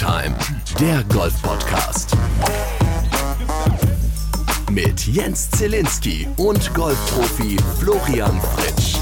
Time, der Golf-Podcast. Mit Jens Zielinski und Golfprofi Florian Fritsch.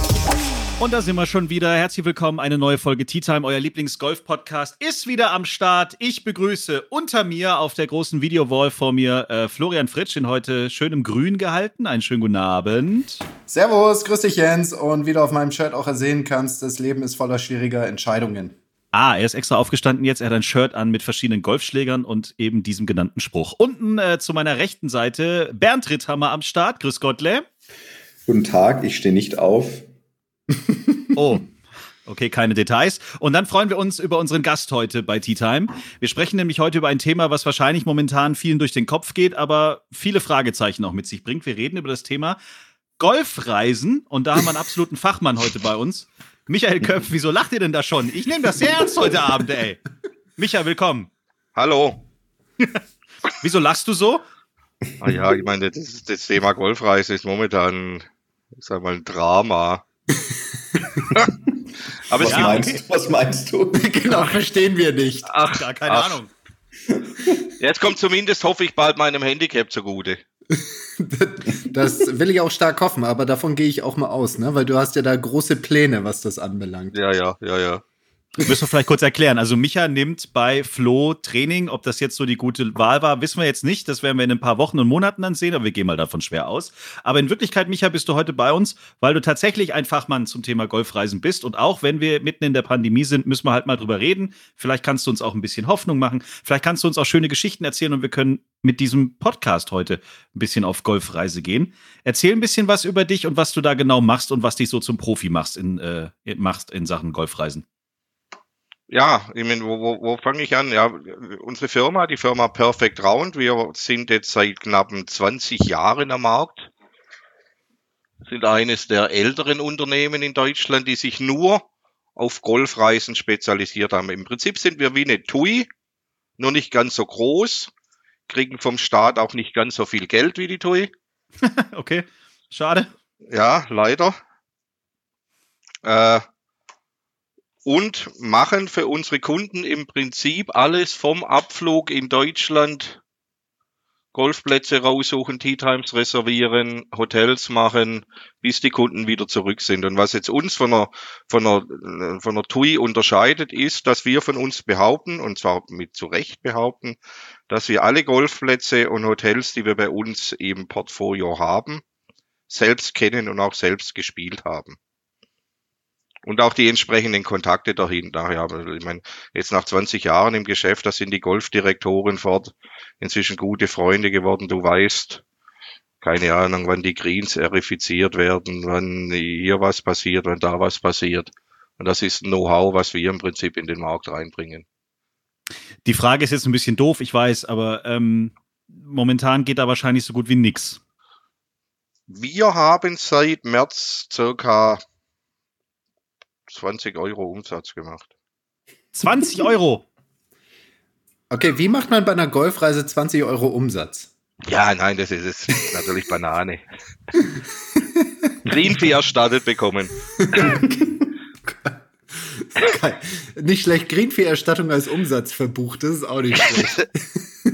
Und da sind wir schon wieder. Herzlich willkommen. Eine neue Folge Tea Time. Euer Lieblings-Golf-Podcast ist wieder am Start. Ich begrüße unter mir auf der großen Videowall vor mir äh, Florian Fritsch in heute schön im Grün gehalten. Einen schönen guten Abend. Servus, grüß dich Jens. Und wie du auf meinem Shirt auch ersehen kannst, das Leben ist voller schwieriger Entscheidungen. Ah, er ist extra aufgestanden jetzt. Er hat ein Shirt an mit verschiedenen Golfschlägern und eben diesem genannten Spruch. Unten äh, zu meiner rechten Seite Bernd Ritthammer am Start. Grüß Gottle. Guten Tag, ich stehe nicht auf. oh. Okay, keine Details. Und dann freuen wir uns über unseren Gast heute bei Tea Time. Wir sprechen nämlich heute über ein Thema, was wahrscheinlich momentan vielen durch den Kopf geht, aber viele Fragezeichen auch mit sich bringt. Wir reden über das Thema Golfreisen und da haben wir einen absoluten Fachmann heute bei uns. Michael Köpf, wieso lacht ihr denn da schon? Ich nehme das sehr ernst heute Abend, ey. Micha, willkommen. Hallo. wieso lachst du so? Ah ja, ich meine, das, das Thema Golfreise ist momentan, ich sag mal, ein Drama. Aber was, meinst, okay. was meinst du? genau, verstehen wir nicht. Ach, gar keine ach. Ahnung. Jetzt kommt zumindest, hoffe ich, bald meinem Handicap zugute. das will ich auch stark hoffen, aber davon gehe ich auch mal aus, ne? Weil du hast ja da große Pläne, was das anbelangt. Ja, ja, ja, ja. Müssen wir vielleicht kurz erklären. Also Micha nimmt bei Flo Training, ob das jetzt so die gute Wahl war, wissen wir jetzt nicht. Das werden wir in ein paar Wochen und Monaten dann sehen, aber wir gehen mal davon schwer aus. Aber in Wirklichkeit, Micha, bist du heute bei uns, weil du tatsächlich ein Fachmann zum Thema Golfreisen bist. Und auch wenn wir mitten in der Pandemie sind, müssen wir halt mal drüber reden. Vielleicht kannst du uns auch ein bisschen Hoffnung machen. Vielleicht kannst du uns auch schöne Geschichten erzählen und wir können mit diesem Podcast heute ein bisschen auf Golfreise gehen. Erzähl ein bisschen was über dich und was du da genau machst und was dich so zum Profi machst in, äh, machst in Sachen Golfreisen. Ja, ich meine, wo, wo, wo fange ich an? Ja, unsere Firma, die Firma Perfect Round, wir sind jetzt seit knappen 20 Jahren am Markt, sind eines der älteren Unternehmen in Deutschland, die sich nur auf Golfreisen spezialisiert haben. Im Prinzip sind wir wie eine TUI, nur nicht ganz so groß, kriegen vom Staat auch nicht ganz so viel Geld wie die TUI. okay, schade. Ja, leider. Äh, und machen für unsere Kunden im Prinzip alles vom Abflug in Deutschland, Golfplätze raussuchen, Tea Times reservieren, Hotels machen, bis die Kunden wieder zurück sind. Und was jetzt uns von einer, von einer, von einer TUI unterscheidet, ist, dass wir von uns behaupten, und zwar mit zu Recht behaupten, dass wir alle Golfplätze und Hotels, die wir bei uns im Portfolio haben, selbst kennen und auch selbst gespielt haben. Und auch die entsprechenden Kontakte dahinter. Ja, ich meine, jetzt nach 20 Jahren im Geschäft, da sind die Golfdirektoren fort, inzwischen gute Freunde geworden. Du weißt, keine Ahnung, wann die Greens erifiziert werden, wann hier was passiert, wann da was passiert. Und das ist Know-how, was wir im Prinzip in den Markt reinbringen. Die Frage ist jetzt ein bisschen doof, ich weiß, aber ähm, momentan geht da wahrscheinlich so gut wie nix. Wir haben seit März circa 20 Euro Umsatz gemacht. 20 Euro? Okay, wie macht man bei einer Golfreise 20 Euro Umsatz? Ja, nein, das ist, ist natürlich Banane. Greenfee erstattet bekommen. Okay. Nicht schlecht, Greenfee-Erstattung als Umsatz verbucht, das ist auch nicht schlecht.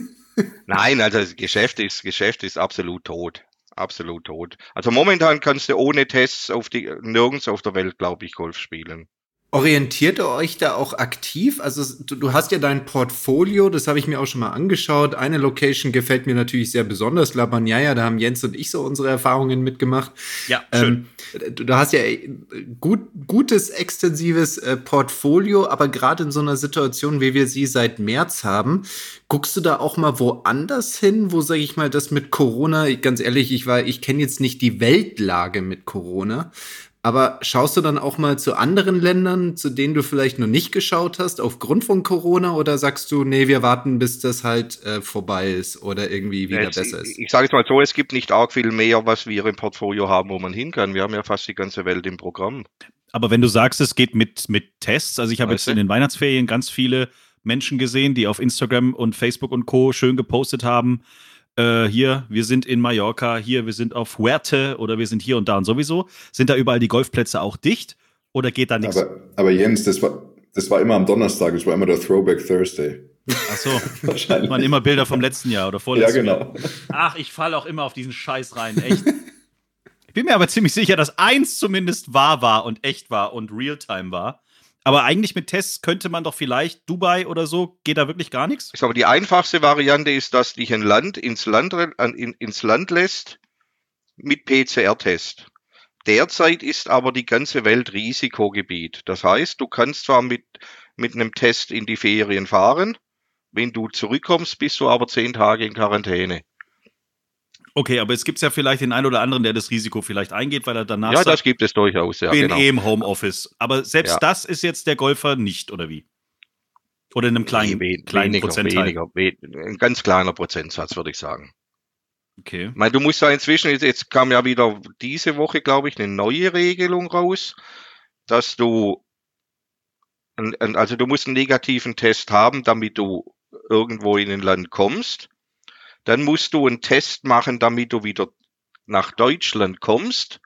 Nein, also das Geschäft ist, Geschäft ist absolut tot absolut tot. Also momentan kannst du ohne Tests auf die, nirgends auf der Welt, glaube ich, Golf spielen. Orientiert ihr euch da auch aktiv? Also du, du hast ja dein Portfolio, das habe ich mir auch schon mal angeschaut. Eine Location gefällt mir natürlich sehr besonders, La Bagnaia, da haben Jens und ich so unsere Erfahrungen mitgemacht. Ja, schön. Ähm, du, du, hast ja gut, gutes, extensives äh, Portfolio, aber gerade in so einer Situation, wie wir sie seit März haben, guckst du da auch mal woanders hin, wo, sage ich mal, das mit Corona, ganz ehrlich, ich war, ich kenne jetzt nicht die Weltlage mit Corona, aber schaust du dann auch mal zu anderen Ländern, zu denen du vielleicht noch nicht geschaut hast, aufgrund von Corona? Oder sagst du, nee, wir warten, bis das halt äh, vorbei ist oder irgendwie wieder jetzt, besser ist? Ich, ich sage es mal so, es gibt nicht arg viel mehr, was wir im Portfolio haben, wo man hin kann. Wir haben ja fast die ganze Welt im Programm. Aber wenn du sagst, es geht mit, mit Tests, also ich habe jetzt in den Weihnachtsferien ganz viele Menschen gesehen, die auf Instagram und Facebook und Co. schön gepostet haben, äh, hier, wir sind in Mallorca, hier, wir sind auf Huerte oder wir sind hier und da und sowieso. Sind da überall die Golfplätze auch dicht oder geht da nichts? Aber, aber Jens, das war, das war immer am Donnerstag, das war immer der Throwback Thursday. Ach so, wahrscheinlich. Man immer Bilder vom letzten Jahr oder vorletzten Ja, genau. Jahr. Ach, ich falle auch immer auf diesen Scheiß rein, echt. Ich bin mir aber ziemlich sicher, dass eins zumindest wahr war und echt war und Realtime war. Aber eigentlich mit Tests könnte man doch vielleicht Dubai oder so, geht da wirklich gar nichts? Ich glaube, die einfachste Variante ist, dass dich ein Land ins Land, in, ins Land lässt mit PCR-Test. Derzeit ist aber die ganze Welt Risikogebiet. Das heißt, du kannst zwar mit, mit einem Test in die Ferien fahren, wenn du zurückkommst, bist du aber zehn Tage in Quarantäne. Okay, aber es gibt ja vielleicht den einen oder anderen, der das Risiko vielleicht eingeht, weil er danach Ja, sagt, das gibt es durchaus, ja, bin genau. eh im Homeoffice. Aber selbst Ja. das ist jetzt der Golfer nicht, oder wie? Oder in einem kleinen, We- kleinen weniger, Prozentteil. weniger, we- ein ganz kleiner Prozentsatz, würde ich sagen. Okay. Ich meine, du musst da inzwischen, jetzt, jetzt kam ja wieder diese Woche, glaube ich, eine neue Regelung raus, dass du, also du musst einen negativen Test haben, damit du irgendwo in ein Land kommst. Dann musst du einen Test machen, damit du wieder nach Deutschland kommst.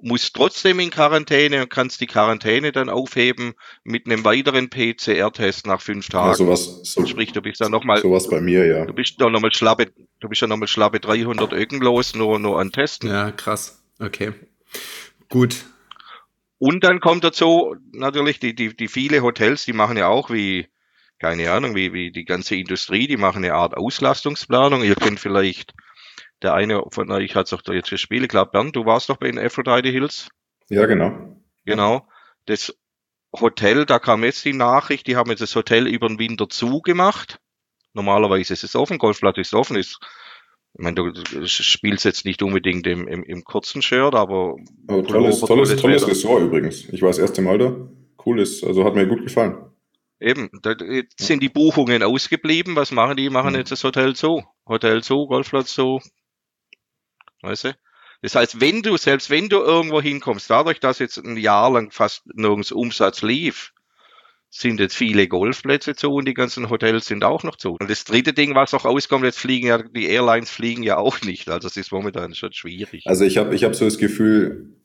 Musst trotzdem in Quarantäne und kannst die Quarantäne dann aufheben mit einem weiteren PCR-Test nach fünf Tagen. Ja, sowas, so, Sprich, du bist dann nochmal sowas bei mir, ja. Du bist doch nochmal schlappe, du bist ja nochmal schlappe 300 Öcken los, nur, nur an Testen. Ja, krass. Okay. Gut. Und dann kommt dazu natürlich die, die, die viele Hotels, die machen ja auch wie, keine Ahnung, wie, wie die ganze Industrie, die machen eine Art Auslastungsplanung. Ihr kennt vielleicht, der eine von euch hat es doch da jetzt gespielt, ich glaube Bernd, du warst doch bei den Aphrodite Hills. Ja, genau. Genau. Das Hotel, da kam jetzt die Nachricht, die haben jetzt das Hotel über den Winter zugemacht. Normalerweise ist es offen, Golfplatz ist offen, ist, ich meine, du, spielst jetzt nicht unbedingt im, im, im kurzen Shirt, aber Aber tolles, Pullover, tolles, tolles. Ressort übrigens. Ich war das erste Mal da. Cool ist, also hat mir gut gefallen. Eben, da sind die Buchungen ausgeblieben. Was machen die? Machen Mhm. jetzt das Hotel zu. Hotel zu, Golfplatz zu. Weißt du? Das heißt, wenn du, selbst wenn du irgendwo hinkommst, dadurch, dass jetzt ein Jahr lang fast nirgends Umsatz lief, sind jetzt viele Golfplätze zu und die ganzen Hotels sind auch noch zu. Und das dritte Ding, was noch auskommt, jetzt fliegen ja, die Airlines fliegen ja auch nicht. Also es ist momentan schon schwierig. Also ich habe ich hab so das Gefühl,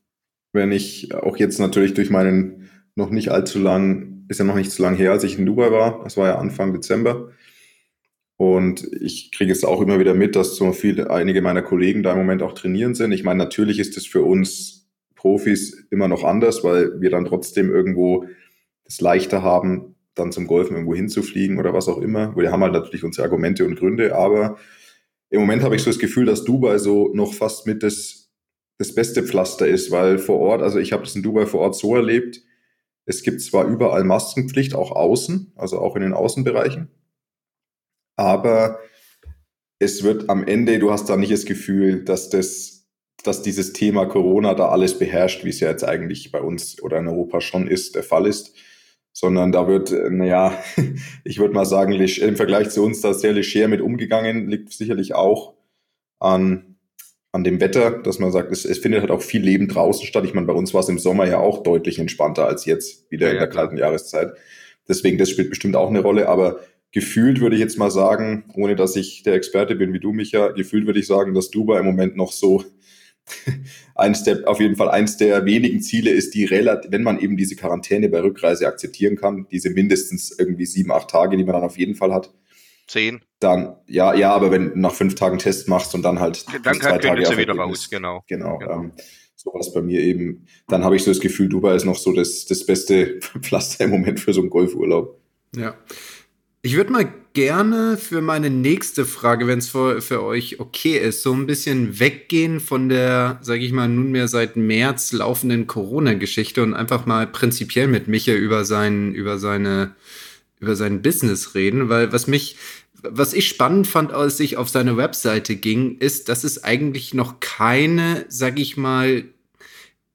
wenn ich auch jetzt natürlich durch meinen noch nicht allzu lang, ist ja noch nicht so lang her, als ich in Dubai war, das war ja Anfang Dezember. Und ich kriege es auch immer wieder mit, dass so viele, einige meiner Kollegen da im Moment auch trainieren sind. Ich meine, natürlich ist es für uns Profis immer noch anders, weil wir dann trotzdem irgendwo es leichter haben, dann zum Golfen irgendwo hinzufliegen oder was auch immer. Wir haben halt natürlich unsere Argumente und Gründe, aber im Moment habe ich so das Gefühl, dass Dubai so noch fast mit das, das beste Pflaster ist, weil vor Ort, also ich habe das in Dubai vor Ort so erlebt, es gibt zwar überall Maskenpflicht, auch außen, also auch in den Außenbereichen, aber es wird am Ende, du hast da nicht das Gefühl, dass das, dass dieses Thema Corona da alles beherrscht, wie es ja jetzt eigentlich bei uns oder in Europa schon ist, der Fall ist, sondern da wird, äh, naja, ich würde mal sagen, im Vergleich zu uns da sehr leger mit umgegangen, liegt sicherlich auch an, an dem Wetter, dass man sagt, es, es findet halt auch viel Leben draußen statt. Ich meine, bei uns war es im Sommer ja auch deutlich entspannter als jetzt, wieder Ja, in der kalten Jahreszeit. Deswegen, das spielt bestimmt auch eine Rolle, aber gefühlt würde ich jetzt mal sagen, ohne dass ich der Experte bin wie du, Micha, gefühlt würde ich sagen, dass Dubai im Moment noch so eins der, auf jeden Fall eins der wenigen Ziele ist, die relativ, wenn man eben diese Quarantäne bei Rückreise akzeptieren kann, diese mindestens irgendwie sieben, acht Tage, die man dann auf jeden Fall hat, Zehn. dann, ja, ja, aber wenn du nach fünf Tagen Test machst und dann halt Dann zwei Tage auf wieder Ergebnis- raus, genau. Genau, Genau. Ähm, sowas bei mir eben. Dann habe ich so das Gefühl, Dubai ist noch so das, das beste Pflaster im Moment für so einen Golfurlaub. Ja. Ich würde mal gerne für meine nächste Frage, wenn es für, für euch okay ist, so ein bisschen weggehen von der, sage ich mal, nunmehr seit März laufenden Corona-Geschichte und einfach mal prinzipiell mit Micha über sein, über seine, über sein Business reden, weil was mich, was ich spannend fand, als ich auf seine Webseite ging, ist, dass es eigentlich noch keine, sag ich mal,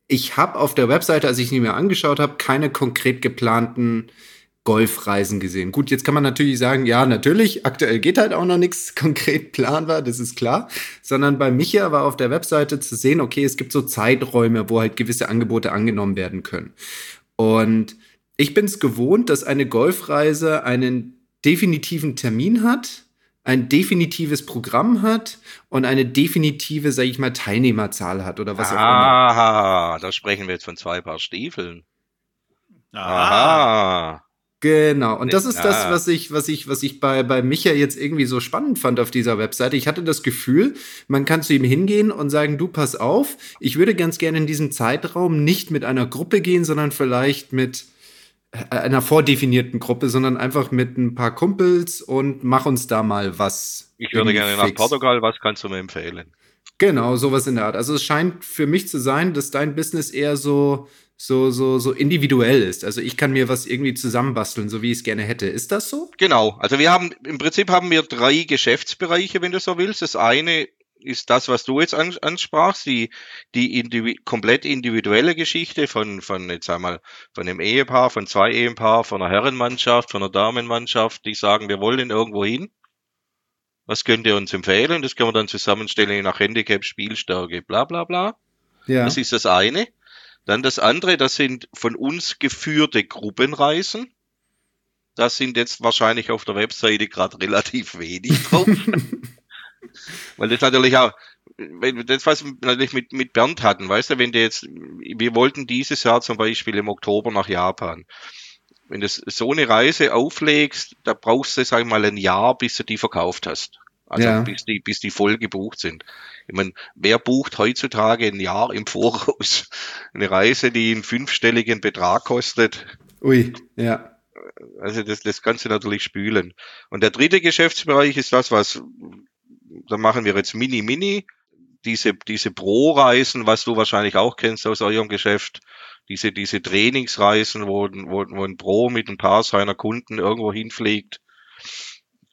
ich habe auf der Webseite, als ich sie mir angeschaut habe, keine konkret geplanten Golfreisen gesehen. Gut, jetzt kann man natürlich sagen, ja, natürlich, aktuell geht halt auch noch nichts konkret planbar, das ist klar. Sondern bei Micha war auf der Webseite zu sehen, okay, es gibt so Zeiträume, wo halt gewisse Angebote angenommen werden können. Und ich bin es gewohnt, dass eine Golfreise einen definitiven Termin hat, ein definitives Programm hat und eine definitive, sag ich mal, Teilnehmerzahl hat oder was auch immer. Aha, da sprechen wir jetzt von zwei Paar Stiefeln. Aha. Aha. Genau. Und das ist das, was ich, was ich, was ich bei, bei Micha jetzt irgendwie so spannend fand auf dieser Webseite. Ich hatte das Gefühl, man kann zu ihm hingehen und sagen, du pass auf, ich würde ganz gerne in diesem Zeitraum nicht mit einer Gruppe gehen, sondern vielleicht mit äh, einer vordefinierten Gruppe, sondern einfach mit ein paar Kumpels und mach uns da mal was. Ich würde gerne nach fix. Portugal, was kannst du mir empfehlen? Genau, sowas in der Art. Also es scheint für mich zu sein, dass dein Business eher so, so, so, so individuell ist. Also ich kann mir was irgendwie zusammenbasteln, so wie ich es gerne hätte. Ist das so? Genau, also wir haben, im Prinzip haben wir drei Geschäftsbereiche, wenn du so willst. Das eine ist das, was du jetzt an, ansprachst, die, die indivi komplett individuelle Geschichte von, von, jetzt einmal, von einem Ehepaar, von zwei Ehepaar, von einer Herrenmannschaft, von einer Damenmannschaft, die sagen, wir wollen irgendwo hin. Was könnt ihr uns empfehlen? Das können wir dann zusammenstellen nach Handicap, Spielstärke, bla, bla, bla. Ja. Das ist das eine. Dann das andere, das sind von uns geführte Gruppenreisen. Das sind jetzt wahrscheinlich auf der Webseite gerade relativ wenig drauf. Weil das natürlich auch, wenn das was wir natürlich mit, mit Bernd hatten, weißt du, wenn der jetzt, wir wollten dieses Jahr zum Beispiel im Oktober nach Japan. Wenn du so eine Reise auflegst, da brauchst du, sag ich mal, ein Jahr, bis du die verkauft hast. Also Ja. bis die, bis die voll gebucht sind. Ich meine, wer bucht heutzutage ein Jahr im Voraus eine Reise, die einen fünfstelligen Betrag kostet? Ui, ja. Also das, das kannst du natürlich spülen. Und der dritte Geschäftsbereich ist das, was, da machen wir jetzt Mini-Mini, diese, diese Pro-Reisen, was du wahrscheinlich auch kennst aus eurem Geschäft, diese, diese Trainingsreisen, wo, wo, wo ein Pro mit ein paar seiner Kunden irgendwo hinfliegt,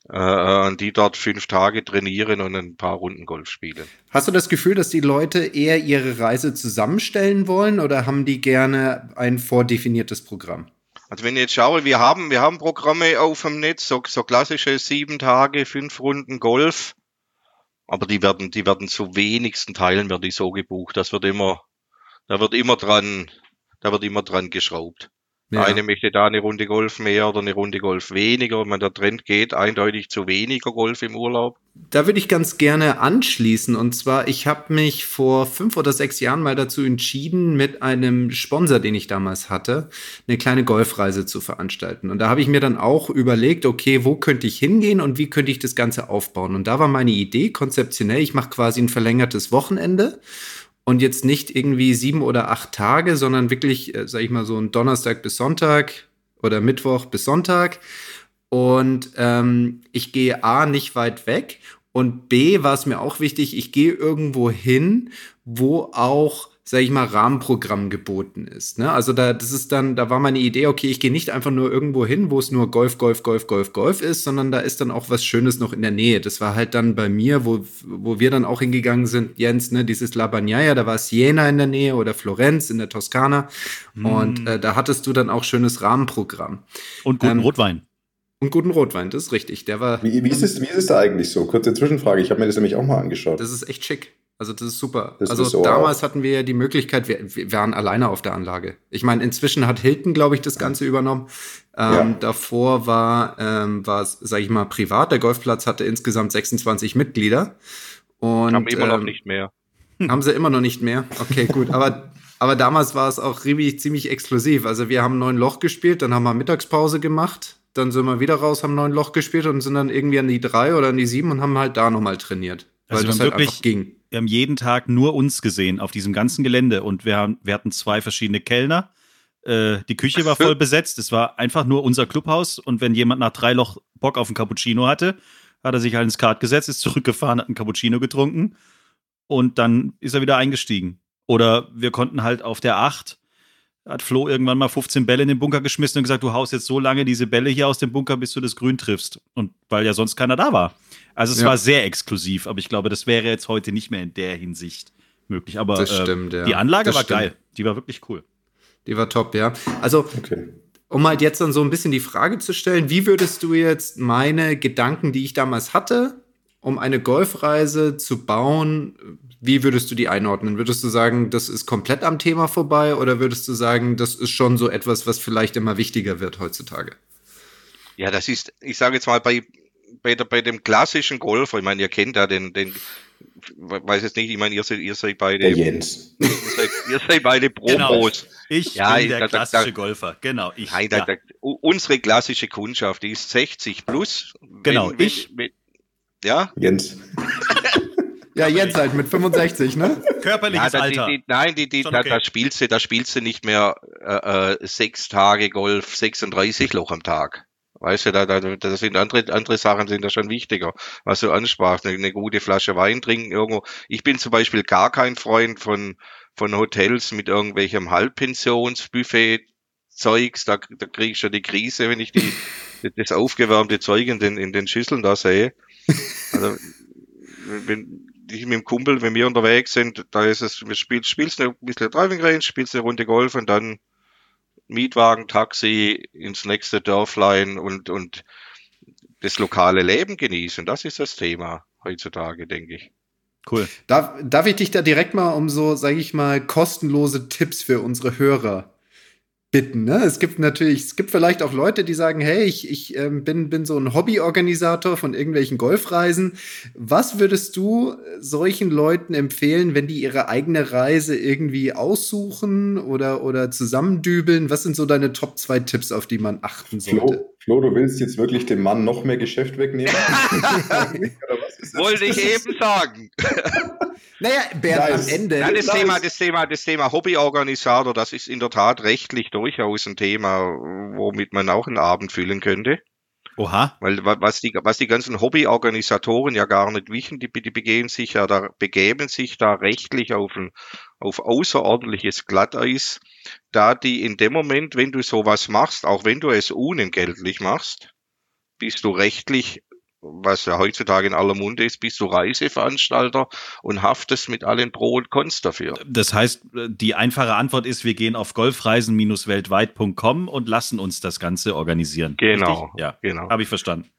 äh, und die dort fünf Tage trainieren und ein paar Runden Golf spielen. Hast du das Gefühl, dass die Leute eher ihre Reise zusammenstellen wollen oder haben die gerne ein vordefiniertes Programm? Also wenn ich jetzt schaue, wir haben, wir haben Programme auf dem Netz, so, so klassische sieben Tage, fünf Runden Golf, aber die werden, die werden zu wenigsten Teilen werden die so gebucht. Das wird immer, da wird immer dran, da wird immer dran geschraubt. Der Eine möchte da eine Runde Golf mehr oder eine Runde Golf weniger. Meine, der Trend geht eindeutig zu weniger Golf im Urlaub. Da würde ich ganz gerne anschließen. Und zwar, ich habe mich vor fünf oder sechs Jahren mal dazu entschieden, mit einem Sponsor, den ich damals hatte, eine kleine Golfreise zu veranstalten. Und da habe ich mir dann auch überlegt, okay, wo könnte ich hingehen und wie könnte ich das Ganze aufbauen? Und da war meine Idee konzeptionell, ich mache quasi ein verlängertes Wochenende. Und jetzt nicht irgendwie sieben oder acht Tage, sondern wirklich, äh, sag ich mal, so ein Donnerstag bis Sonntag oder Mittwoch bis Sonntag. Und ähm, ich gehe A nicht weit weg und B war es mir auch wichtig, ich gehe irgendwo hin, wo auch, sag ich mal, Rahmenprogramm geboten ist. Ne? Also da, das ist dann, da war meine Idee, okay, ich gehe nicht einfach nur irgendwo hin, wo es nur Golf, Golf, Golf, Golf, Golf ist, sondern da ist dann auch was Schönes noch in der Nähe. Das war halt dann bei mir, wo, wo wir dann auch hingegangen sind, Jens, ne, dieses La Bagnaia, da war Siena in der Nähe oder Florenz in der Toskana. Und äh, da hattest du dann auch schönes Rahmenprogramm. Und guten Ähm, Rotwein. Und guten Rotwein, das ist richtig. Der war, Wie, wie, ist es, wie ist es da eigentlich so? Kurze Zwischenfrage. Ich habe mir das nämlich auch mal angeschaut. Das ist echt schick. Also das ist super. Das also ist so damals auch. hatten wir ja die Möglichkeit, wir, wir waren alleine auf der Anlage. Ich meine, inzwischen hat Hilton, glaube ich, das Ganze übernommen. Ähm, Ja. Davor war ähm, war es, sage ich mal, privat. Der Golfplatz hatte insgesamt 26 Mitglieder. Und haben immer noch ähm, nicht mehr. haben sie immer noch nicht mehr. Okay, gut. Aber, aber damals war es auch ziemlich, ziemlich exklusiv. Also wir haben neun Loch gespielt, dann haben wir Mittagspause gemacht, dann sind wir wieder raus, haben neun Loch gespielt und sind dann irgendwie an die drei oder an die sieben und haben halt da nochmal trainiert. Weil Also wir haben halt wirklich-. Wir haben jeden Tag nur uns gesehen auf diesem ganzen Gelände und wir, haben, wir hatten zwei verschiedene Kellner. Äh, die Küche war voll besetzt. Es war einfach nur unser Clubhaus. Und wenn jemand nach drei Loch Bock auf einen Cappuccino hatte, hat er sich halt ins Kart gesetzt, ist zurückgefahren, hat einen Cappuccino getrunken und dann ist er wieder eingestiegen. Oder wir konnten halt auf der 8, hat Flo irgendwann mal 15 Bälle in den Bunker geschmissen und gesagt, du haust jetzt so lange diese Bälle hier aus dem Bunker, bis du das Grün triffst. Und weil ja sonst keiner da war. Also es Ja. war sehr exklusiv, aber ich glaube, das wäre jetzt heute nicht mehr in der Hinsicht möglich. Aber Das äh, stimmt, ja. die Anlage Das war stimmt. geil. Die war wirklich cool. Die war top, ja. Also, Okay. um halt jetzt dann so ein bisschen die Frage zu stellen, wie würdest du jetzt meine Gedanken, die ich damals hatte, um eine Golfreise zu bauen, wie würdest du die einordnen? Würdest du sagen, das ist komplett am Thema vorbei oder würdest du sagen, das ist schon so etwas, was vielleicht immer wichtiger wird heutzutage? Ja, das ist, ich sage jetzt mal, bei, bei, der, bei dem klassischen Golf, ich meine, ihr kennt ja den, den weiß jetzt nicht, ich meine, ihr seid, ihr seid beide, Der ihr Jens. seid, ihr seid beide Genau. Promos. Ich Ja, bin der da- klassische da- Golfer. Genau, ich. Nein, da, ja. da, unsere klassische Kundschaft, die ist 60 plus. Genau, wenn- ich. wenn- ja, Jens. Ja, jetzt halt mit 65, ne? Körperliches ja da, Alter. Die, die, nein, die, die, da, okay. da spielst du, da spielst du nicht mehr äh, äh, sechs Tage Golf, 36 Loch am Tag. Weißt du, da, da, da sind andere, andere Sachen sind da schon wichtiger. Was du ansprachst, eine, eine gute Flasche Wein trinken irgendwo. Ich bin zum Beispiel gar kein Freund von, von Hotels mit irgendwelchem Halbpensionsbuffet Zeugs, da, da kriege ich schon die Krise, wenn ich die, das aufgewärmte Zeug in den, in den Schüsseln da sehe. Also, wenn ich mit dem Kumpel, wenn wir unterwegs sind, da ist es, wir spielst, spielst ein bisschen Driving Range, spielst eine Runde Golf und dann Mietwagen, Taxi ins nächste Dörflein und, und das lokale Leben genießen. Das ist das Thema heutzutage, denke ich. Cool. Darf, darf ich dich da direkt mal um so, sage ich mal, kostenlose Tipps für unsere Hörer bitten? Ne? Es gibt natürlich, es gibt vielleicht auch Leute, die sagen, hey, ich, ich ähm, bin, bin so ein Hobbyorganisator von irgendwelchen Golfreisen. Was würdest du solchen Leuten empfehlen, wenn die ihre eigene Reise irgendwie aussuchen oder, oder zusammendübeln? Was sind so deine Top zwei Tipps, auf die man achten sollte? Flo, du willst jetzt wirklich dem Mann noch mehr Geschäft wegnehmen? Wollte ich eben sagen. Naja, Bernd, Nice. am Ende. Ja, das Nice. Thema, das Thema, das Thema Hobbyorganisator, das ist in der Tat rechtlich durchaus ein Thema, womit man auch einen Abend füllen könnte. Oha. Weil wa- was die, was die ganzen Hobbyorganisatoren ja gar nicht wissen, die, die begeben sich ja da, begeben sich da rechtlich auf ein, auf außerordentliches Glatteis, da die in dem Moment, wenn du sowas machst, auch wenn du es unentgeltlich machst, bist du rechtlich, was ja heutzutage in aller Munde ist, bist du Reiseveranstalter und haftest mit allen Pro und Cons dafür. Das heißt, die einfache Antwort ist, wir gehen auf golfreisen-weltweit.com und lassen uns das Ganze organisieren. Genau, Richtig? Ja, genau. habe ich verstanden.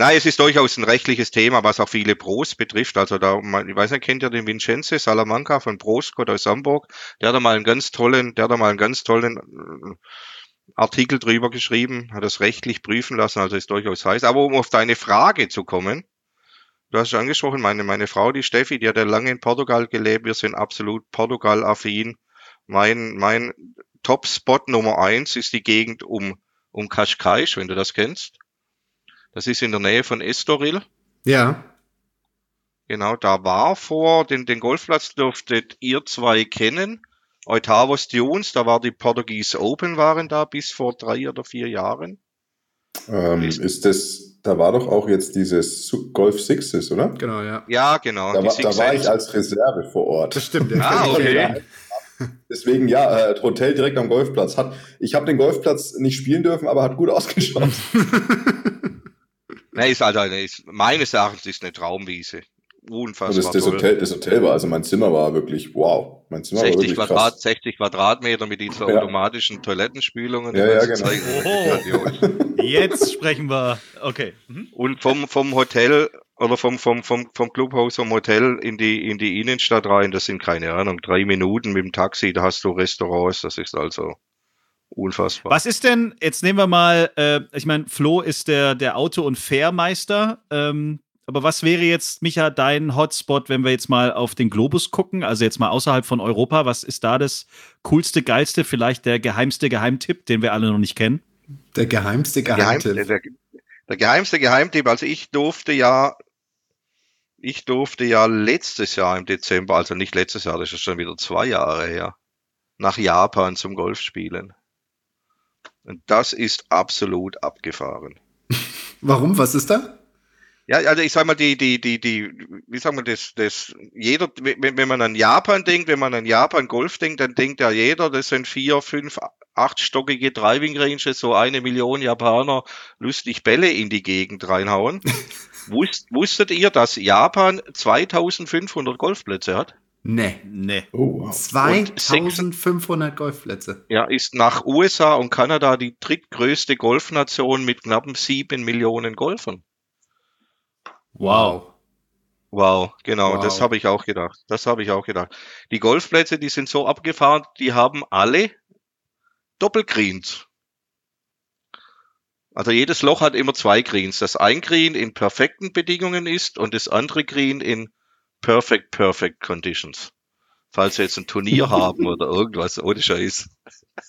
Nein, es ist durchaus ein rechtliches Thema, was auch viele Pros betrifft. Also da, ich weiß nicht, kennt ihr den Vincenzo Salamanca von Proscott aus Hamburg? Der hat da mal einen ganz tollen, der hat da mal einen ganz tollen äh, Artikel drüber geschrieben, hat das rechtlich prüfen lassen, also ist durchaus heiß. Aber um auf deine Frage zu kommen, du hast es angesprochen, meine, meine Frau, die Steffi, die hat ja lange in Portugal gelebt, wir sind absolut Portugal-affin. Mein, mein Top-Spot Nummer eins ist die Gegend um, um Cascais, wenn du das kennst. Das ist in der Nähe von Estoril. Ja. Genau, da war vor, den, den Golfplatz dürftet ihr zwei kennen. Oitavos Dunes, da war die Portuguese Open waren da bis vor drei oder vier Jahren. Ähm, ist das, da war doch auch jetzt dieses Golf Sixes, oder? Genau, ja. Ja, genau. Da, die war, da war ich als Reserve vor Ort. Das stimmt. der Ah, okay. ja. Deswegen ja, äh, Hotel direkt am Golfplatz. Hat, ich habe den Golfplatz nicht spielen dürfen, aber hat gut ausgeschaut. Nee, ist also eine, ist, meines Erachtens ist eine Traumwiese. Unfassbar das, das. Hotel, das Hotel war, also mein Zimmer war wirklich, wow. Mein Zimmer war 60 wirklich Quadrat, krass. 60 Quadratmeter mit diesen Ja. automatischen Toilettenspülungen. Ja, ja, genau. Grandios. Jetzt sprechen wir. Okay. Mhm. Und vom, vom Hotel oder vom, vom, vom, vom Clubhaus vom Hotel in die, in die Innenstadt rein, das sind keine Ahnung, drei Minuten mit dem Taxi, da hast du Restaurants, das ist also unfassbar. Was ist denn, jetzt nehmen wir mal, äh, ich meine, Flo ist der, der Auto- und Fairmeister. Ähm, aber was wäre jetzt, Micha, dein Hotspot, wenn wir jetzt mal auf den Globus gucken, also jetzt mal außerhalb von Europa, was ist da das coolste, geilste, vielleicht der geheimste Geheimtipp, den wir alle noch nicht kennen? Der geheimste Geheim, Geheimtipp. der, der geheimste Geheimtipp, also ich durfte ja, ich durfte ja letztes Jahr im Dezember, also nicht letztes Jahr, das ist schon wieder zwei Jahre her, nach Japan zum Golf spielen. Und das ist absolut abgefahren. Warum? Was ist da? Ja, also ich sag mal, die, die, die, die, wie sagen wir das, das, jeder, wenn, wenn man an Japan denkt, wenn man an Japan Golf denkt, dann denkt ja jeder, das sind vier, fünf, achtstockige Driving Ranges, so eine Million Japaner lustig Bälle in die Gegend reinhauen. Wusst, wusstet ihr, dass Japan 2500 Golfplätze hat? Nee. Nee. Oh, wow. 2500 Golfplätze. Ja, ist nach USA und Kanada die drittgrößte Golfnation mit knappen sieben Millionen Golfern. Wow. Wow, genau, Wow. das habe ich auch gedacht. Das habe ich auch gedacht. Die Golfplätze, die sind so abgefahren, die haben alle Doppelgreens. Also jedes Loch hat immer zwei Greens. Das ein Green in perfekten Bedingungen ist und das andere Green in perfect, perfect conditions. falls sie jetzt ein Turnier haben oder irgendwas, ohne Scheiß.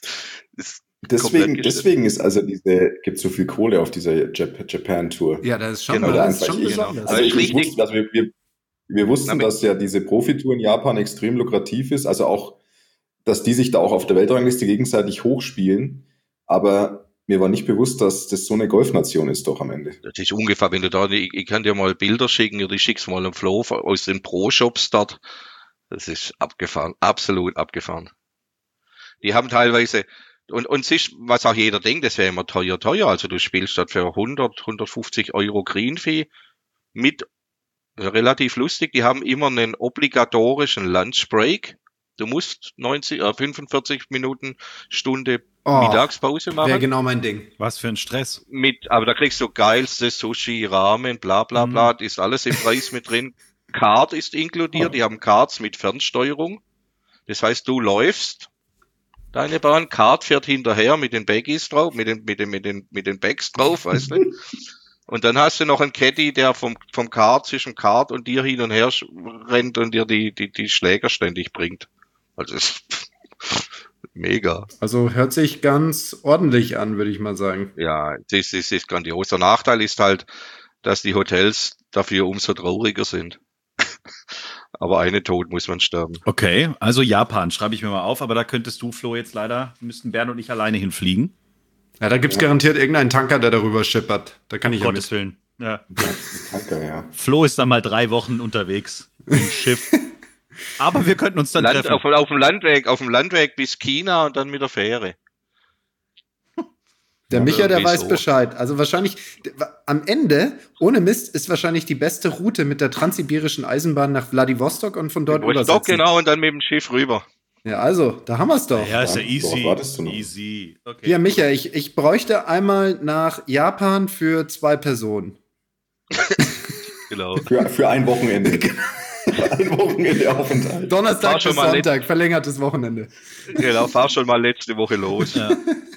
Ist deswegen, deswegen ist also diese, gibt so viel Kohle auf dieser Japan-Tour. Ja, das ist schon, genau, das ist schon besonders. Also ich, ich wusste, also wir, wir, wir wussten, dass ja diese Profitour in Japan extrem lukrativ ist, also auch, dass die sich da auch auf der Weltrangliste gegenseitig hochspielen, aber mir war nicht bewusst, dass das so eine Golfnation ist doch am Ende. Das ist ungefähr, wenn du da, ich, ich kann dir mal Bilder schicken oder ich schick's mal im Flow aus den Pro-Shops dort. Das ist abgefahren, absolut abgefahren. Die haben teilweise, und, und es ist, was auch jeder denkt, das wäre immer teuer, teuer. Also du spielst dort für 100, 150 Euro Green Fee mit relativ lustig. Die haben immer einen obligatorischen Lunch Break. Du musst 90, äh, 45 Minuten, Stunde oh, Mittagspause machen. Wäre genau mein Ding. Was für ein Stress. Mit, aber da kriegst du geilste Sushi, Ramen, bla bla bla, mhm. ist alles im Preis mit drin. Card ist inkludiert, oh. die haben Cards mit Fernsteuerung. Das heißt, du läufst deine Bahn. Kart fährt hinterher mit den Baggies drauf, mit den, mit den, mit den, mit den Bags drauf, weißt du? Und dann hast du noch einen Caddy, der vom, vom Kart zwischen Kart und dir hin und her rennt und dir die, die, die Schläger ständig bringt. Also ist mega. Also hört sich ganz ordentlich an, würde ich mal sagen. Ja, das ist, ist grandios. Der Nachteil ist halt, dass die Hotels dafür umso trauriger sind aber eine Tod muss man sterben. Okay, also Japan schreibe ich mir mal auf, aber da könntest du, Flo, jetzt leider, müssten Bernd und ich alleine hinfliegen. Ja, da gibt es garantiert irgendeinen Tanker, der darüber schippert. Da kann ich um ja Gottes mit. Willen. Ja. Tanker, ja. Flo ist dann mal drei Wochen unterwegs im Schiff. Aber wir könnten uns dann Land, treffen. Auf, auf, dem Landweg, auf dem Landweg bis China und dann mit der Fähre. Der Micha, der weiß so. Bescheid. Also wahrscheinlich, am Ende, ohne Mist, ist wahrscheinlich die beste Route mit der transsibirischen Eisenbahn nach Vladivostok und von dort Vladivostok, genau, und dann mit dem Schiff rüber. Ja, also, da haben wir es doch. Ja, ist ja easy. Easy. Okay. Ja, Micha, ich, ich bräuchte einmal nach Japan für zwei Personen. genau. Für, für ein Wochenende. ein Wochenende Aufenthalt. Donnerstag bis Sonntag, verlängertes Wochenende. Genau, fahr schon mal letzte Woche los. Ja.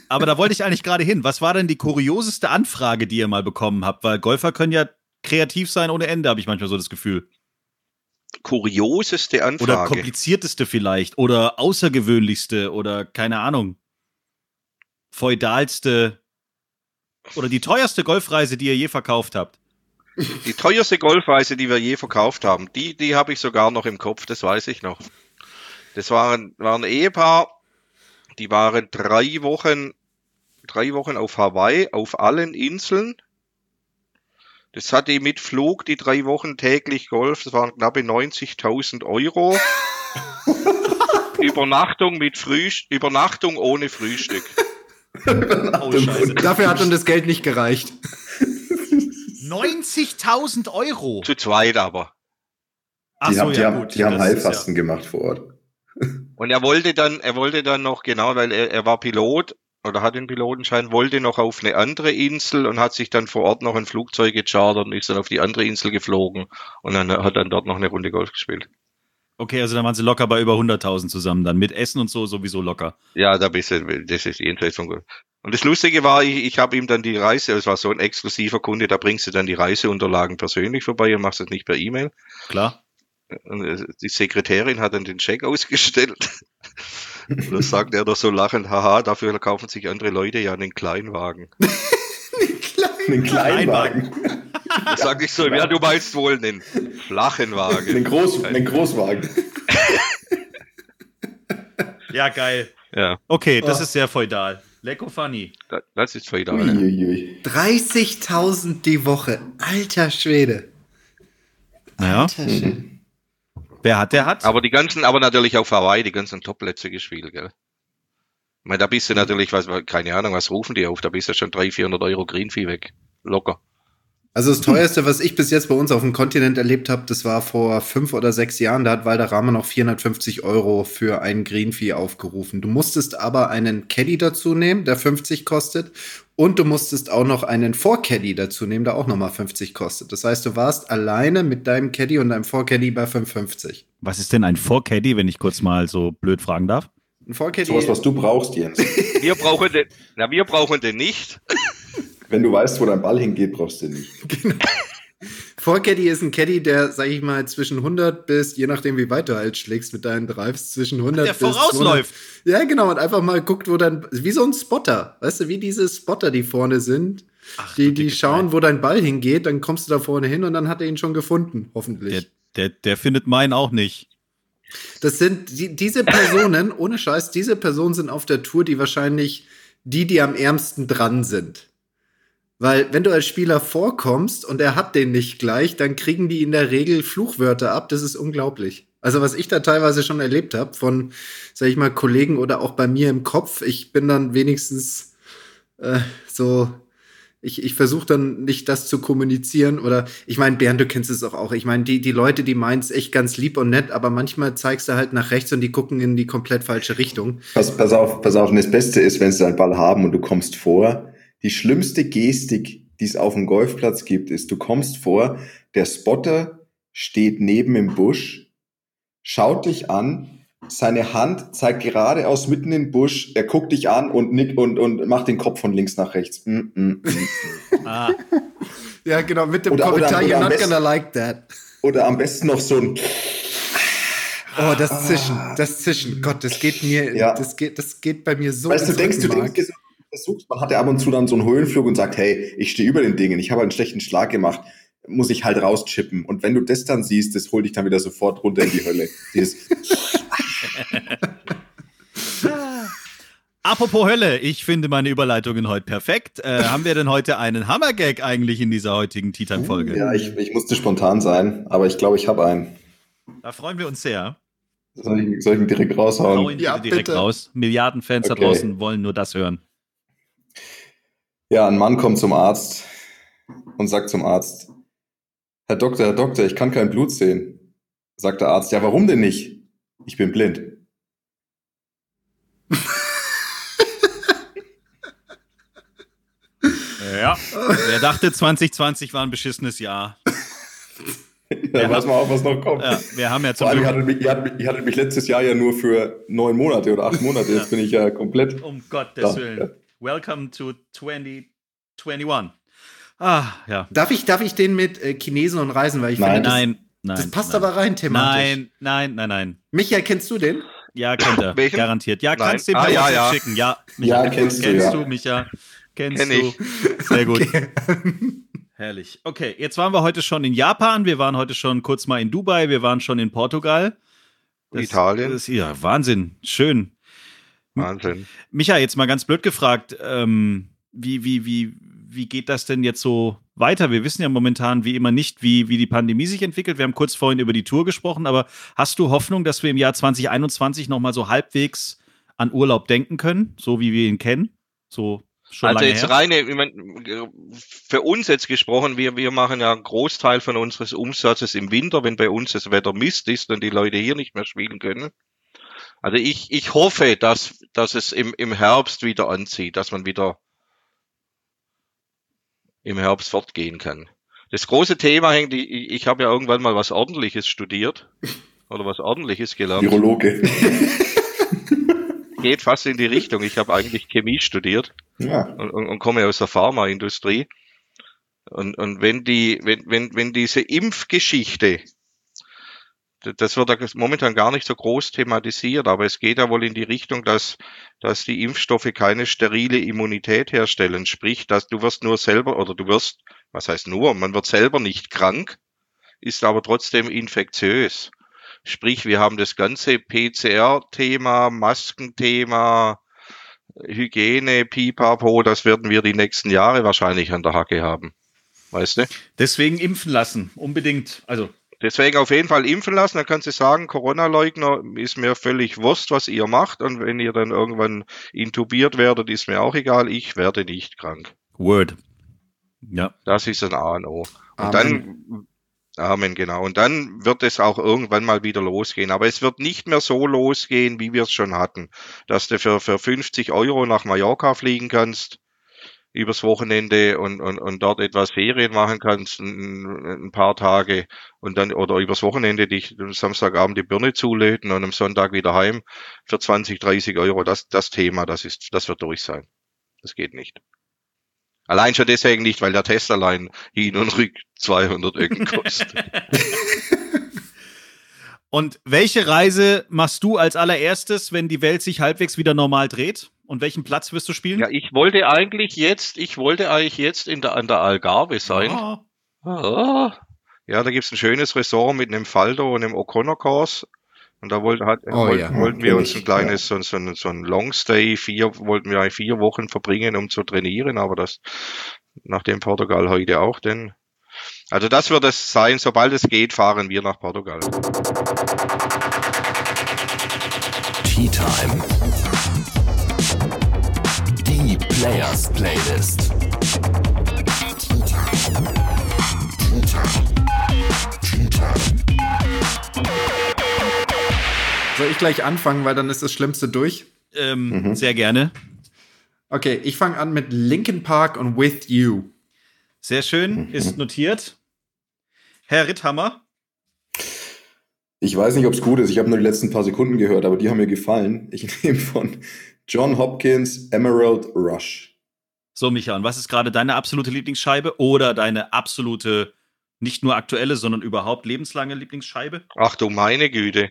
Aber da wollte ich eigentlich gerade hin. Was war denn die kurioseste Anfrage, die ihr mal bekommen habt? Weil Golfer können ja kreativ sein ohne Ende, habe ich manchmal so das Gefühl. Kurioseste Anfrage. Oder komplizierteste vielleicht. Oder außergewöhnlichste. Oder keine Ahnung. Feudalste. Oder die teuerste Golfreise, die ihr je verkauft habt. Die teuerste Golfreise, die wir je verkauft haben, die, die habe ich sogar noch im Kopf, das weiß ich noch. Das waren, waren ein Ehepaar, die waren drei Wochen, drei Wochen auf Hawaii, auf allen Inseln. Das hatte mit Flug die drei Wochen täglich Golf, das waren knappe 90.000 Euro. Übernachtung mit Frühstück, Übernachtung ohne Frühstück. oh, Dafür hat uns das Geld nicht gereicht. 90.000 Euro. Zu zweit aber. Ach die so, haben, ja, die, gut, die haben Heilfasten ja. gemacht vor Ort. Und er wollte dann, er wollte dann noch, genau, weil er, er war Pilot oder hat den Pilotenschein, wollte noch auf eine andere Insel und hat sich dann vor Ort noch ein Flugzeug gechartert und ist dann auf die andere Insel geflogen und dann hat dann dort noch eine Runde Golf gespielt. Okay, also dann waren sie locker bei über 100.000 zusammen, dann mit Essen und so sowieso locker. Ja, da bist du, das ist jenseits von. Und das Lustige war, ich, ich habe ihm dann die Reise, es war so ein exklusiver Kunde, da bringst du dann die Reiseunterlagen persönlich vorbei und machst das nicht per E-Mail. Klar. Und äh, die Sekretärin hat dann den Check ausgestellt. Und dann sagt er doch so lachend, haha, dafür kaufen sich andere Leute ja einen Kleinwagen. einen Kleinwagen. Da sag ich so, ja, du meinst wohl einen flachen Wagen. Einen, Groß, Großwagen. ja, geil. Ja. Okay, das oh. ist sehr feudal. Lecko funny. Das ist feudal. 30.000 die Woche. Alter Schwede. Naja. Alter Schwede. Wer hat, der hat. Aber die ganzen, aber natürlich auf Hawaii, die ganzen Top-Plätze gespielt, gell? Ich meine, da bist du natürlich, was, keine Ahnung, was rufen die auf? Da bist du schon 300, 400 Euro Greenfee weg. Locker. Also das teuerste, was ich bis jetzt bei uns auf dem Kontinent erlebt habe, das war vor fünf oder sechs Jahren. Da hat Valderrama noch 450 Euro für einen Greenfee aufgerufen. Du musstest aber einen Caddy dazu nehmen, der 50 kostet. Und du musstest auch noch einen Vorcaddy dazu nehmen, der auch nochmal 50 kostet. Das heißt, du warst alleine mit deinem Caddy und deinem Vorcaddy bei 550. Was ist denn ein Vorcaddy, wenn ich kurz mal so blöd fragen darf? Ein Vorcaddy. Sowas, was du brauchst, Jens. wir brauchen den, na, wir brauchen den nicht. Wenn du weißt, wo dein Ball hingeht, brauchst du den nicht. Genau. Vorcaddy ist ein Caddy, der, sag ich mal, zwischen 100 bis, je nachdem wie weit du halt schlägst mit deinen Drives, zwischen 100 Der bis vorausläuft. 200 Ja, genau, und einfach mal guckt, wo dann, wie so ein Spotter, weißt du, wie diese Spotter, die vorne sind, Ach, die, die schauen, wo dein Ball hingeht, dann kommst du da vorne hin und dann hat er ihn schon gefunden, hoffentlich. Der, der, der findet meinen auch nicht. Das sind die, diese Personen, ohne Scheiß, diese Personen sind auf der Tour, die wahrscheinlich die, die am ärmsten dran sind. Weil, wenn du als Spieler vorkommst und er hat den nicht gleich, dann kriegen die in der Regel Fluchwörter ab. Das ist unglaublich. Also, was ich da teilweise schon erlebt habe von, sag ich mal, Kollegen oder auch bei mir im Kopf, ich bin dann wenigstens äh, so, ich, ich versuche dann nicht das zu kommunizieren oder ich meine, Bernd, du kennst es auch auch. Ich meine, die, die Leute, die meinen es echt ganz lieb und nett, aber manchmal zeigst du halt nach rechts und die gucken in die komplett falsche Richtung. Pass, pass auf, pass auf. Und das Beste ist, wenn sie einen Ball haben und du kommst vor. Die schlimmste Gestik, die es auf dem Golfplatz gibt, ist, du kommst vor, der Spotter steht neben im Busch, schaut dich an, seine Hand zeigt geradeaus mitten in den Busch, er guckt dich an und nickt und, und macht den Kopf von links nach rechts. Mm, mm, mm. Ah, Ja, genau, mit dem Oder- oder- Kommentar, oder you're am not besten- gonna like that. Oder am besten noch so ein, Oh, das Zischen, das Zischen. Gott, das geht mir, Ja. das geht, das geht bei mir so. weißt du, denkst du, denkst, du versuchst, man hat ja ab und zu dann so einen Höhenflug und sagt, hey, ich stehe über den Dingen, ich habe einen schlechten Schlag gemacht, muss ich halt rauschippen. Und wenn du das dann siehst, das holt dich dann wieder sofort runter in die Hölle. Apropos Hölle, ich finde meine Überleitungen heute perfekt. Äh, haben wir denn heute einen Hammergag eigentlich in dieser heutigen Tea Time Folge? ja, ich, ich musste spontan sein, aber ich glaube, ich habe einen. Da freuen wir uns sehr. Soll ich, soll ich ihn direkt Hau raushauen? ihn Ja, bitte direkt bitte. raus. Milliarden Fans da Okay. draußen wollen nur das hören. Ja, ein Mann kommt zum Arzt und sagt zum Arzt, Herr Doktor, Herr Doktor, ich kann kein Blut sehen. Sagt der Arzt, ja, warum denn nicht? Ich bin blind. Ja. Wer dachte, 2020 war ein beschissenes Jahr? Ja, weiß mal auf, was noch kommt. Ja, wir haben ja zum Vor allem, hattet, mich, ihr, hattet mich, ihr hattet mich letztes Jahr ja nur für neun Monate oder acht Monate. Jetzt bin ich ja komplett. um Gottes Ja, Willen. Welcome to 2021. Ah, ja. Darf ich, darf ich den mit äh, Chinesen und Reisen, weil ich Nein. finde, das, Nein, nein. das passt nein. aber rein thematisch. Nein, nein, nein, nein. Michael, kennst du den? Ja, kennt er. Welchen? Garantiert. Ja, Nein. kannst du Ah, ja, ja. schicken. Ja, Ja, kennst du, Kennst ja. du, Micha? Kennst Kenn du. ich. Sehr gut. Herrlich. Okay, jetzt waren wir heute schon in Japan, wir waren heute schon kurz mal in Dubai, wir waren schon in Portugal. Italien. Das, ja, Wahnsinn. Schön. Wahnsinn. Micha, jetzt mal ganz blöd gefragt, ähm, wie, wie, wie, wie geht das denn jetzt so weiter? Wir wissen ja momentan wie immer nicht, wie, wie die Pandemie sich entwickelt. Wir haben kurz vorhin über die Tour gesprochen, aber hast du Hoffnung, dass wir im Jahr 2021 nochmal so halbwegs an Urlaub denken können, so wie wir ihn kennen? So schon also jetzt her? reine, ich mein, für uns jetzt gesprochen, wir, wir machen ja einen Großteil von unseres Umsatzes im Winter, wenn bei uns das Wetter Mist ist und die Leute hier nicht mehr spielen können. Also ich, ich hoffe, dass, dass es im, im Herbst wieder anzieht, dass man wieder im Herbst fortgehen kann. Das große Thema hängt, ich, ich habe ja irgendwann mal was Ordentliches studiert oder was Ordentliches gelernt. Virologe. Geht fast in die Richtung. Ich habe eigentlich Chemie studiert Ja. und, und, und komme aus der Pharmaindustrie. Und, und wenn die, wenn, wenn, wenn diese Impfgeschichte, das wird momentan gar nicht so groß thematisiert, aber es geht ja wohl in die Richtung, dass, dass die Impfstoffe keine sterile Immunität herstellen. Sprich, dass du wirst nur selber, oder du wirst, was heißt nur, man wird selber nicht krank, ist aber trotzdem infektiös. Sprich, wir haben das ganze PCR-Thema, Maskenthema, Hygiene, Pipapo, das werden wir die nächsten Jahre wahrscheinlich an der Hacke haben. Weißt du? Deswegen impfen lassen, unbedingt. Also, Deswegen auf jeden Fall impfen lassen. Dann kannst du sagen, Corona-Leugner ist mir völlig Wurst, was ihr macht. Und wenn ihr dann irgendwann intubiert werdet, ist mir auch egal. Ich werde nicht krank. Word. Ja. Das ist ein A und O. Und Amen. dann, Amen, genau. Und dann wird es auch irgendwann mal wieder losgehen. Aber es wird nicht mehr so losgehen, wie wir es schon hatten. Dass du für, für 50 Euro nach Mallorca fliegen kannst, übers Wochenende und, und, und dort etwas Ferien machen kannst, ein, ein paar Tage und dann, oder übers Wochenende dich am Samstagabend die Birne zulöten und am Sonntag wieder heim für 20, 30 Euro. Das, das Thema, das ist, das wird durch sein. Das geht nicht. Allein schon deswegen nicht, weil der Test allein hin und rück 200 Öcken kostet. Und welche Reise machst du als allererstes, wenn die Welt sich halbwegs wieder normal dreht? Und welchen Platz wirst du spielen? ja, ich wollte eigentlich jetzt, ich wollte eigentlich jetzt in der, an der Algarve sein. Oh. Ah. Ja, da gibt's ein schönes Resort mit einem Faldo und einem O'Connor Course. Und da wollte, hat, Oh wollten, ja, wollten wir uns ein kleines, so, so, ein- so ein Longstay, vier, wollten wir eigentlich vier Wochen verbringen, um zu trainieren, aber das, nachdem Portugal heute auch, denn, also das wird es sein, sobald es geht, fahren wir nach Portugal. Tea Time. Die Players Playlist. Soll ich gleich anfangen, weil dann ist das Schlimmste durch? Ähm, Sehr gerne. Okay, ich fange an mit Linkin Park und With You. Sehr schön, ist notiert. Herr Ritthammer, Ich weiß nicht, ob es gut ist. Ich habe nur die letzten paar Sekunden gehört, aber die haben mir gefallen. Ich nehme von John Hopkins Emerald Rush. so Micha, und was ist gerade deine absolute Lieblingsscheibe oder deine absolute, nicht nur aktuelle, sondern überhaupt lebenslange Lieblingsscheibe? Ach du meine Güte.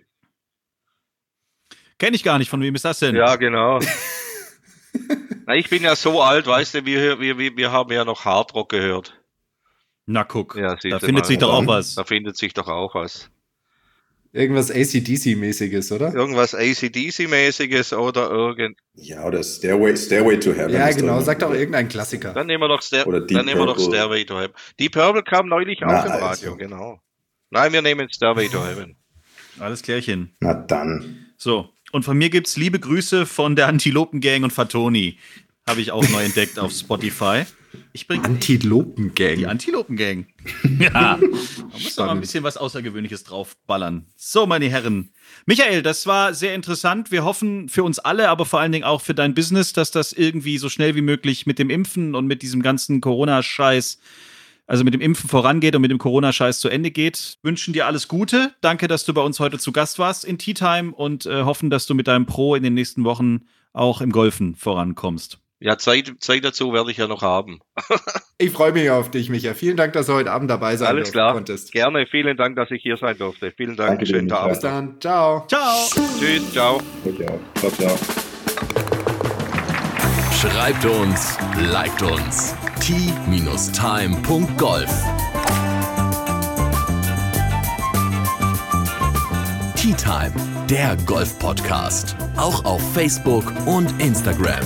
Kenne ich gar nicht, von wem ist das denn? Ja, genau. Na, ich bin ja so alt, weißt du, wir, wir, wir, wir haben ja noch Hardrock gehört. Na guck, Ja, da findet mal. sich doch auch Ja. was. Da findet sich doch auch was. Irgendwas ACDC-mäßiges, oder? Irgendwas ACDC-mäßiges oder irgend. Ja, oder Stairway, Stairway to Heaven. Ja, genau, sagt auch irgendein Klassiker. Dann nehmen wir doch, Stair Oder Deep dann nehmen wir doch. Stairway to Heaven. Die Purple kam neulich auch Na, im also. Radio, genau. Nein, wir nehmen Stairway to Heaven. Alles klärchen. Na dann. So, und von mir gibt's liebe Grüße von der Antilopen-Gang und Fatoni. Habe ich auch neu entdeckt auf Spotify. Ich bringe die Antilopen-Gang. Antilopen-Gang. ja, da muss doch mal ein bisschen was Außergewöhnliches draufballern. So, meine Herren. Michael, das war sehr interessant. Wir hoffen für uns alle, aber vor allen Dingen auch für dein Business, dass das irgendwie so schnell wie möglich mit dem Impfen und mit diesem ganzen Corona-Scheiß, also mit dem Impfen vorangeht und mit dem Corona-Scheiß zu Ende geht. Wünschen dir alles Gute. Danke, dass du bei uns heute zu Gast warst in Tea Time und äh, hoffen, dass du mit deinem Pro in den nächsten Wochen auch im Golfen vorankommst. Ja, Zeit, Zeit dazu werde ich ja noch haben. Ich freue mich auf dich, Micha. Vielen Dank, dass du heute Abend dabei sein Alles klar. konntest. Gerne, vielen Dank, dass ich hier sein durfte. Vielen Dank, Danke schönen Michael. Bis dann. Ciao. Ciao! Tschüss, ciao. Okay, ciao, ciao. Schreibt uns, liked uns. t-time.golf Tea Time, der Golf-Podcast. Auch auf Facebook und Instagram.